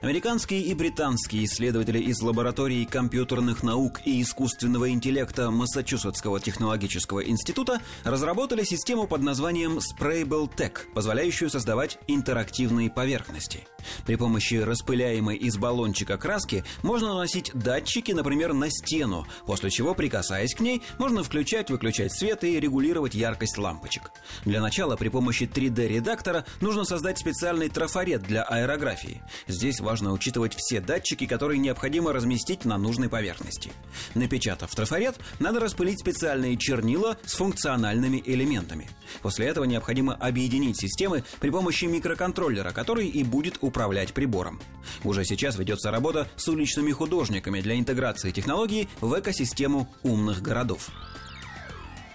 Американские и британские исследователи из лаборатории компьютерных наук и искусственного интеллекта Массачусетского технологического института разработали систему под названием Sprayable Tech, позволяющую создавать интерактивные поверхности. При помощи распыляемой из баллончика краски можно наносить датчики, например, на стену, после чего, прикасаясь к ней, можно включать-выключать свет и регулировать яркость лампочек. Для начала при помощи 3D-редактора нужно создать специальный трафарет для аэрографии. Здесь важно учитывать все датчики, которые необходимо разместить на нужной поверхности. Напечатав трафарет, надо распылить специальные чернила с функциональными элементами. После этого необходимо объединить системы при помощи микроконтроллера, который и будет управлять прибором. Уже сейчас ведется работа с уличными художниками для интеграции технологии в экосистему умных городов.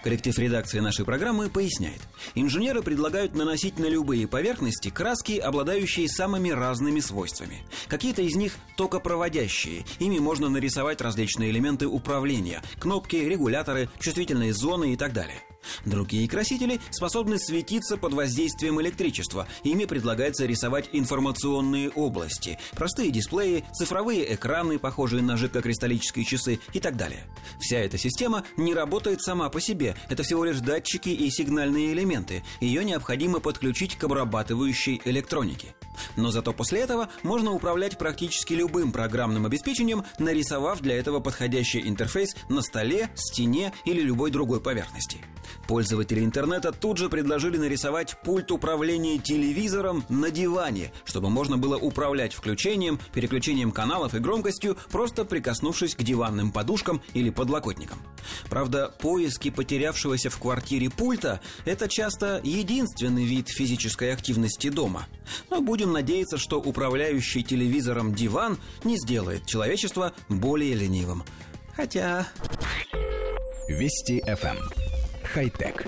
Коллектив редакции нашей программы поясняет. Инженеры предлагают наносить на любые поверхности краски, обладающие самыми разными свойствами. Какие-то из них токопроводящие. Ими можно нарисовать различные элементы управления. Кнопки, регуляторы, чувствительные зоны и так далее. Другие красители способны светиться под воздействием электричества. Ими предлагается рисовать информационные области. Простые дисплеи, цифровые экраны, похожие на жидкокристаллические часы и так далее. Вся эта система не работает сама по себе. Это всего лишь датчики и сигнальные элементы. Ее необходимо подключить к обрабатывающей электронике. Но зато после этого можно управлять практически любым программным обеспечением, нарисовав для этого подходящий интерфейс на столе, стене или любой другой поверхности. Пользователи интернета тут же предложили нарисовать пульт управления телевизором на диване, чтобы можно было управлять включением, переключением каналов и громкостью, просто прикоснувшись к диванным подушкам или подлокотникам. Правда, поиски потерявшегося в квартире пульта – это часто единственный вид физической активности дома. Но будем надеяться, что управляющий телевизором диван не сделает человечество более ленивым. Хотя... Вести FM хай-тек.